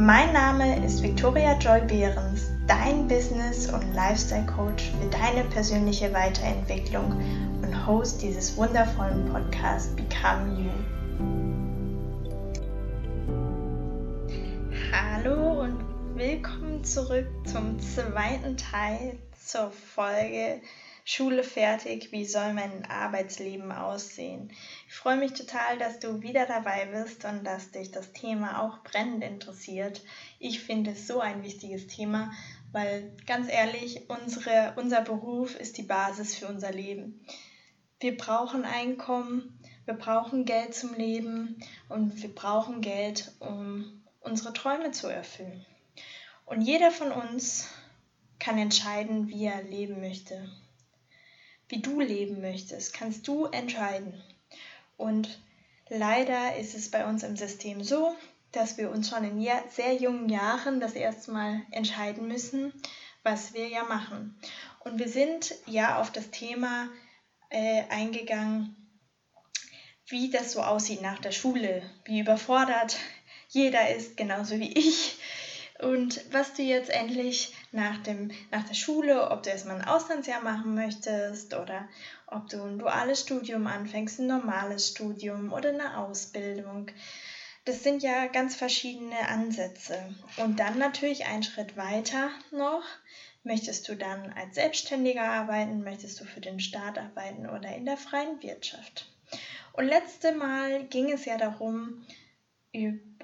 Mein Name ist Victoria Joy Behrens, dein Business- und Lifestyle-Coach für deine persönliche Weiterentwicklung und Host dieses wundervollen Podcasts Become You. Hallo und willkommen zurück zum zweiten Teil zur Folge Schule fertig, wie soll mein Arbeitsleben aussehen? Ich freue mich total, dass du wieder dabei bist und dass dich das Thema auch brennend interessiert. Ich finde es so ein wichtiges Thema, weil ganz ehrlich, unsere, unser Beruf ist die Basis für unser Leben. Wir brauchen Einkommen, wir brauchen Geld zum Leben und wir brauchen Geld, um unsere Träume zu erfüllen. Und jeder von uns kann entscheiden, wie er leben möchte wie du leben möchtest, kannst du entscheiden. Und leider ist es bei uns im System so, dass wir uns schon in sehr jungen Jahren das erste Mal entscheiden müssen, was wir ja machen. Und wir sind ja auf das Thema äh, eingegangen, wie das so aussieht nach der Schule, wie überfordert jeder ist, genauso wie ich. Und was du jetzt endlich nach, dem, nach der Schule, ob du erstmal ein Auslandsjahr machen möchtest oder ob du ein duales Studium anfängst, ein normales Studium oder eine Ausbildung. Das sind ja ganz verschiedene Ansätze. Und dann natürlich einen Schritt weiter noch. Möchtest du dann als Selbstständiger arbeiten? Möchtest du für den Staat arbeiten oder in der freien Wirtschaft? Und letzte Mal ging es ja darum,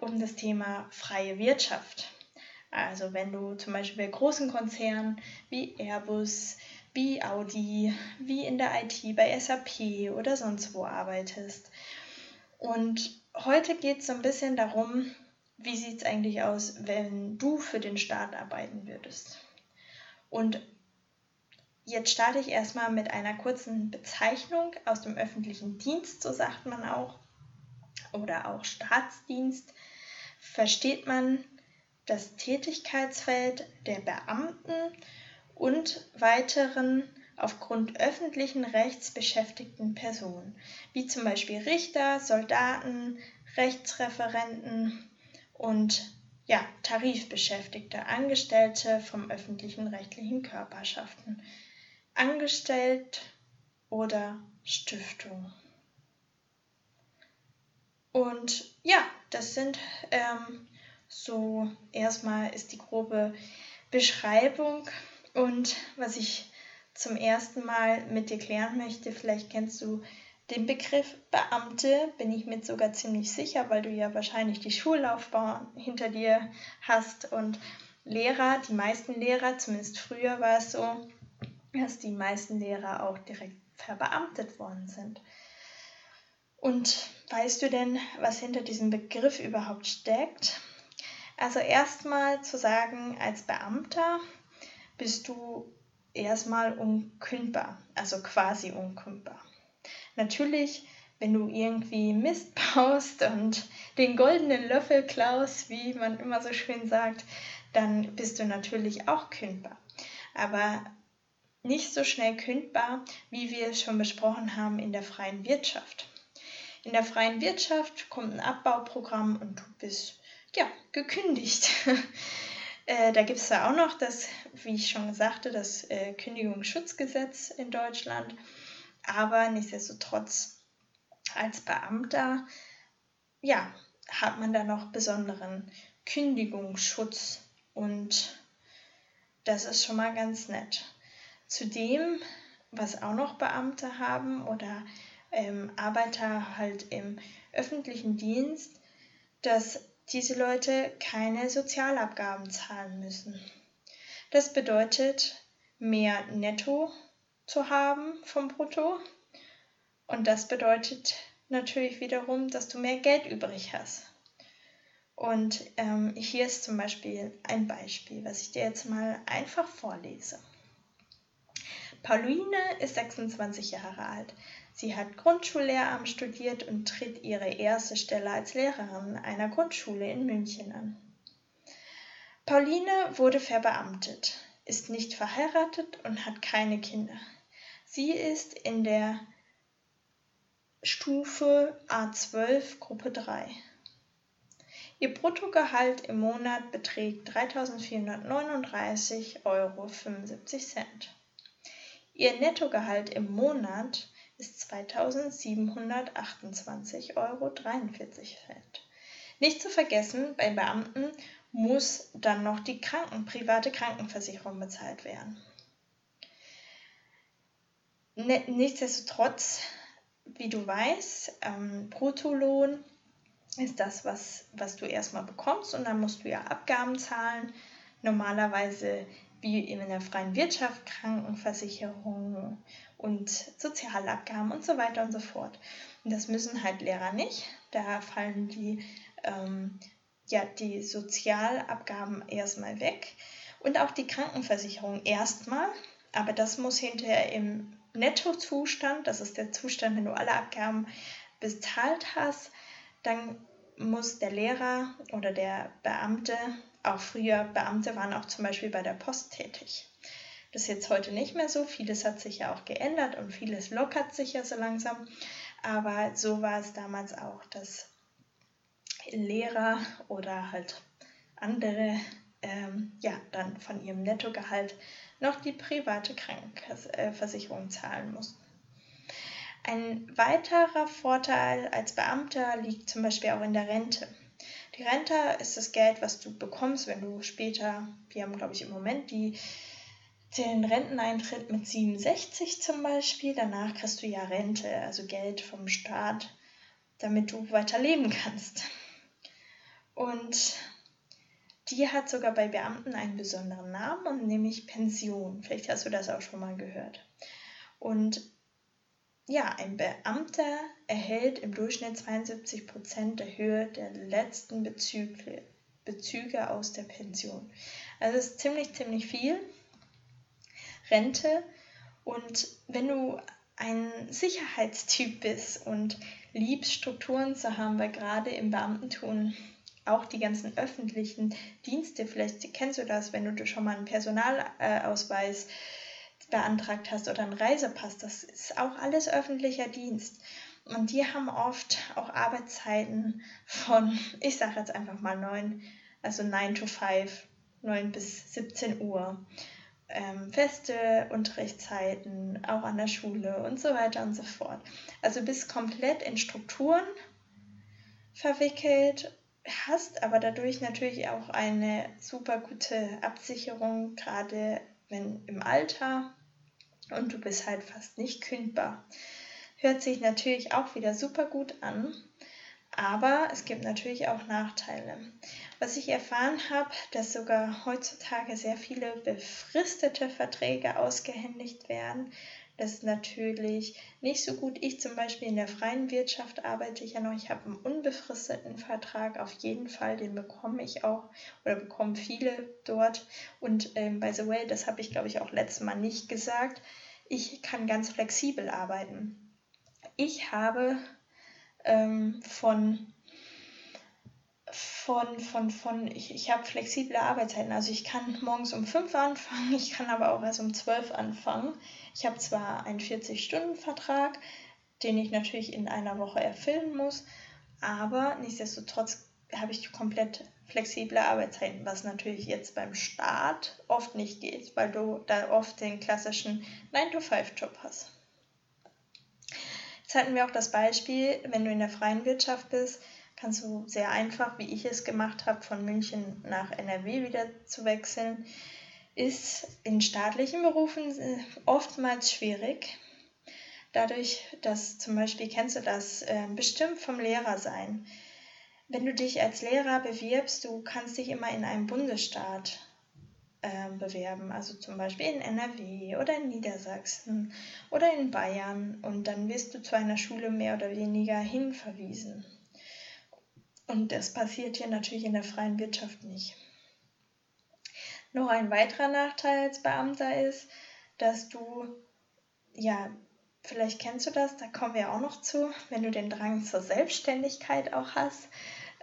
um das Thema freie Wirtschaft. Also wenn du zum Beispiel bei großen Konzernen wie Airbus, wie Audi, wie in der IT bei SAP oder sonst wo arbeitest. Und heute geht es so ein bisschen darum, wie sieht es eigentlich aus, wenn du für den Staat arbeiten würdest. Und jetzt starte ich erstmal mit einer kurzen Bezeichnung aus dem öffentlichen Dienst, so sagt man auch, oder auch Staatsdienst. Versteht man das Tätigkeitsfeld der Beamten und weiteren aufgrund öffentlichen Rechts beschäftigten Personen, wie zum Beispiel Richter, Soldaten, Rechtsreferenten und ja, Tarifbeschäftigte, Angestellte vom öffentlichen rechtlichen Körperschaften, angestellt oder Stiftung. Und ja, das sind ähm, so, erstmal ist die grobe Beschreibung und was ich zum ersten Mal mit dir klären möchte, vielleicht kennst du den Begriff Beamte, bin ich mir sogar ziemlich sicher, weil du ja wahrscheinlich die Schullaufbahn hinter dir hast und Lehrer, die meisten Lehrer, zumindest früher war es so, dass die meisten Lehrer auch direkt verbeamtet worden sind. Und weißt du denn, was hinter diesem Begriff überhaupt steckt? Also erstmal zu sagen, als Beamter bist du erstmal unkündbar, also quasi unkündbar. Natürlich, wenn du irgendwie Mist baust und den goldenen Löffel klaust, wie man immer so schön sagt, dann bist du natürlich auch kündbar. Aber nicht so schnell kündbar, wie wir es schon besprochen haben in der freien Wirtschaft. In der freien Wirtschaft kommt ein Abbauprogramm und du bist ja, gekündigt. äh, da gibt es ja auch noch das, wie ich schon sagte, das äh, Kündigungsschutzgesetz in Deutschland. Aber nichtsdestotrotz als Beamter, ja, hat man da noch besonderen Kündigungsschutz und das ist schon mal ganz nett. Zudem, was auch noch Beamte haben oder ähm, Arbeiter halt im öffentlichen Dienst, dass diese Leute keine Sozialabgaben zahlen müssen. Das bedeutet, mehr Netto zu haben vom Brutto und das bedeutet natürlich wiederum, dass du mehr Geld übrig hast. Und ähm, hier ist zum Beispiel ein Beispiel, was ich dir jetzt mal einfach vorlese. Pauline ist 26 Jahre alt. Sie hat Grundschullehramt studiert und tritt ihre erste Stelle als Lehrerin einer Grundschule in München an. Pauline wurde verbeamtet, ist nicht verheiratet und hat keine Kinder. Sie ist in der Stufe A12 Gruppe 3. Ihr Bruttogehalt im Monat beträgt 3.439,75 Euro. Ihr Nettogehalt im Monat ist 2.728,43 Euro. Nicht zu vergessen, bei Beamten muss dann noch die Kranken, private Krankenversicherung bezahlt werden. Nichtsdestotrotz, wie du weißt, ähm, Bruttolohn ist das, was, was du erstmal bekommst und dann musst du ja Abgaben zahlen. Normalerweise wie in der freien Wirtschaft, Krankenversicherung und Sozialabgaben und so weiter und so fort. Und das müssen halt Lehrer nicht. Da fallen die, ähm, ja, die Sozialabgaben erstmal weg und auch die Krankenversicherung erstmal. Aber das muss hinterher im Nettozustand, das ist der Zustand, wenn du alle Abgaben bezahlt hast, dann muss der Lehrer oder der Beamte, auch früher Beamte waren auch zum Beispiel bei der Post tätig. Das ist jetzt heute nicht mehr so. Vieles hat sich ja auch geändert und vieles lockert sich ja so langsam. Aber so war es damals auch, dass Lehrer oder halt andere ähm, ja, dann von ihrem Nettogehalt noch die private Krankenversicherung zahlen mussten. Ein weiterer Vorteil als Beamter liegt zum Beispiel auch in der Rente. Die Rente ist das Geld, was du bekommst, wenn du später, wir haben glaube ich im Moment die, den Renteneintritt mit 67 zum Beispiel, danach kriegst du ja Rente, also Geld vom Staat, damit du weiter leben kannst. Und die hat sogar bei Beamten einen besonderen Namen, nämlich Pension. Vielleicht hast du das auch schon mal gehört. Und ja, ein Beamter erhält im Durchschnitt 72 Prozent der Höhe der letzten Bezüge, Bezüge aus der Pension. Also ist ziemlich, ziemlich viel Rente. Und wenn du ein Sicherheitstyp bist und liebst Strukturen zu haben, weil gerade im Beamtentum auch die ganzen öffentlichen Dienste, vielleicht kennst du das, wenn du schon mal einen Personalausweis äh, beantragt hast oder einen Reisepass, das ist auch alles öffentlicher Dienst. Und die haben oft auch Arbeitszeiten von, ich sage jetzt einfach mal 9, also 9 to 5, 9 bis 17 Uhr. Ähm, feste Unterrichtszeiten, auch an der Schule und so weiter und so fort. Also bist komplett in Strukturen verwickelt, hast aber dadurch natürlich auch eine super gute Absicherung, gerade wenn im Alter und du bist halt fast nicht kündbar. Hört sich natürlich auch wieder super gut an, aber es gibt natürlich auch Nachteile. Was ich erfahren habe, dass sogar heutzutage sehr viele befristete Verträge ausgehändigt werden, das ist natürlich nicht so gut. Ich zum Beispiel in der freien Wirtschaft arbeite ja noch. Ich habe einen unbefristeten Vertrag, auf jeden Fall, den bekomme ich auch oder bekommen viele dort. Und ähm, by the way, das habe ich glaube ich auch letztes Mal nicht gesagt. Ich kann ganz flexibel arbeiten. Ich habe ähm, von von, von, von, ich, ich habe flexible Arbeitszeiten. Also ich kann morgens um 5 anfangen, ich kann aber auch erst um 12 anfangen. Ich habe zwar einen 40-Stunden-Vertrag, den ich natürlich in einer Woche erfüllen muss, aber nichtsdestotrotz habe ich komplett flexible Arbeitszeiten, was natürlich jetzt beim Start oft nicht geht, weil du da oft den klassischen 9-to-5-Job hast. Jetzt hatten wir auch das Beispiel, wenn du in der freien Wirtschaft bist, kannst du sehr einfach, wie ich es gemacht habe, von München nach NRW wieder zu wechseln ist in staatlichen Berufen äh, oftmals schwierig. Dadurch, dass zum Beispiel, kennst du das, äh, bestimmt vom Lehrer sein. Wenn du dich als Lehrer bewirbst, du kannst dich immer in einem Bundesstaat äh, bewerben, also zum Beispiel in NRW oder in Niedersachsen oder in Bayern und dann wirst du zu einer Schule mehr oder weniger hinverwiesen. Und das passiert hier natürlich in der freien Wirtschaft nicht. Noch ein weiterer Nachteil als Beamter ist, dass du ja, vielleicht kennst du das, da kommen wir auch noch zu, wenn du den Drang zur Selbstständigkeit auch hast.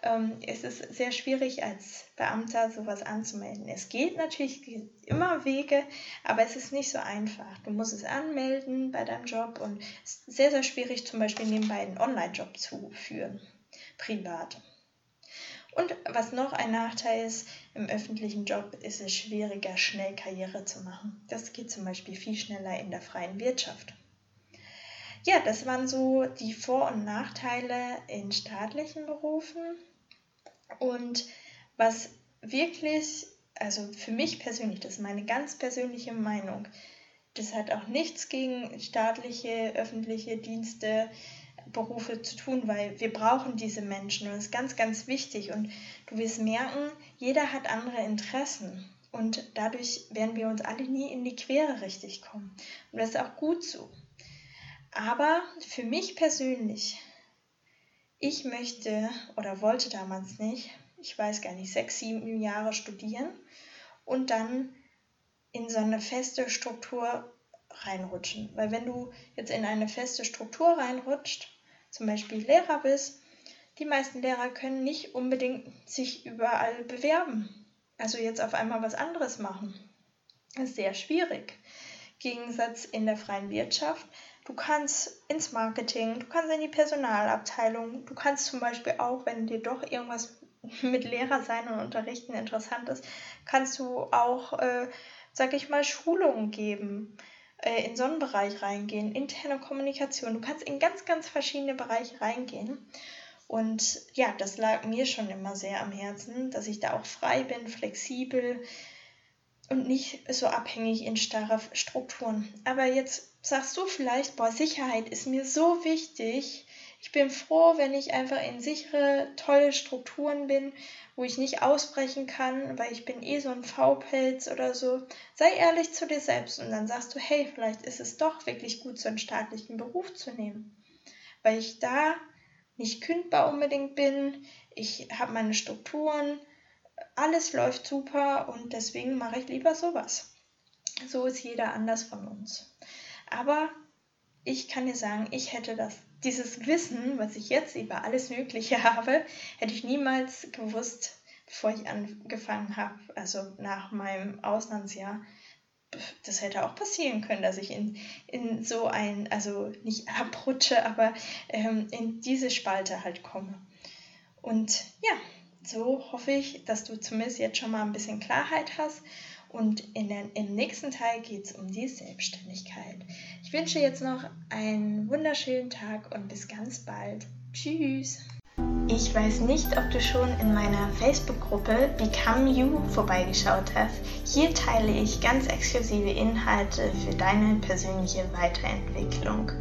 Ähm, es ist sehr schwierig als Beamter sowas anzumelden. Es geht natürlich immer Wege, aber es ist nicht so einfach. Du musst es anmelden bei deinem Job und es ist sehr, sehr schwierig, zum Beispiel nebenbei einen Online-Job zu führen, privat. Und was noch ein Nachteil ist, im öffentlichen Job ist es schwieriger, schnell Karriere zu machen. Das geht zum Beispiel viel schneller in der freien Wirtschaft. Ja, das waren so die Vor- und Nachteile in staatlichen Berufen. Und was wirklich, also für mich persönlich, das ist meine ganz persönliche Meinung, das hat auch nichts gegen staatliche, öffentliche Dienste, Berufe zu tun, weil wir brauchen diese Menschen und das ist ganz, ganz wichtig. Und du wirst merken, jeder hat andere Interessen und dadurch werden wir uns alle nie in die Quere richtig kommen. Und das ist auch gut so. Aber für mich persönlich, ich möchte oder wollte damals nicht, ich weiß gar nicht, sechs, sieben Jahre studieren und dann in so eine feste Struktur reinrutschen. Weil wenn du jetzt in eine feste Struktur reinrutscht, zum Beispiel Lehrer bist, die meisten Lehrer können nicht unbedingt sich überall bewerben. Also jetzt auf einmal was anderes machen. Das ist sehr schwierig. Gegensatz in der freien Wirtschaft. Du kannst ins Marketing, du kannst in die Personalabteilung, du kannst zum Beispiel auch, wenn dir doch irgendwas mit Lehrer sein und Unterrichten interessant ist, kannst du auch, äh, sag ich mal, Schulungen geben äh, in so einen Bereich reingehen, interne Kommunikation. Du kannst in ganz, ganz verschiedene Bereiche reingehen. Und ja, das lag mir schon immer sehr am Herzen, dass ich da auch frei bin, flexibel und nicht so abhängig in starre Strukturen. Aber jetzt sagst du vielleicht, boah, Sicherheit ist mir so wichtig. Ich bin froh, wenn ich einfach in sichere, tolle Strukturen bin wo ich nicht ausbrechen kann, weil ich bin eh so ein V-Pelz oder so. Sei ehrlich zu dir selbst und dann sagst du, hey, vielleicht ist es doch wirklich gut, so einen staatlichen Beruf zu nehmen. Weil ich da nicht kündbar unbedingt bin, ich habe meine Strukturen, alles läuft super und deswegen mache ich lieber sowas. So ist jeder anders von uns. Aber ich kann dir sagen, ich hätte das dieses Wissen, was ich jetzt über alles Mögliche habe, hätte ich niemals gewusst, bevor ich angefangen habe, also nach meinem Auslandsjahr. Das hätte auch passieren können, dass ich in, in so ein, also nicht abrutsche, aber ähm, in diese Spalte halt komme. Und ja, so hoffe ich, dass du zumindest jetzt schon mal ein bisschen Klarheit hast und in der, im nächsten Teil geht es um die Selbstständigkeit. Ich wünsche jetzt noch einen wunderschönen Tag und bis ganz bald. Tschüss! Ich weiß nicht, ob du schon in meiner Facebook-Gruppe Become You vorbeigeschaut hast. Hier teile ich ganz exklusive Inhalte für deine persönliche Weiterentwicklung.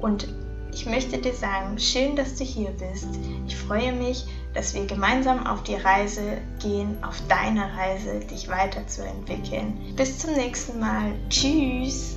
Und ich möchte dir sagen, schön, dass du hier bist. Ich freue mich, dass wir gemeinsam auf die Reise gehen, auf deine Reise, dich weiterzuentwickeln. Bis zum nächsten Mal. Tschüss.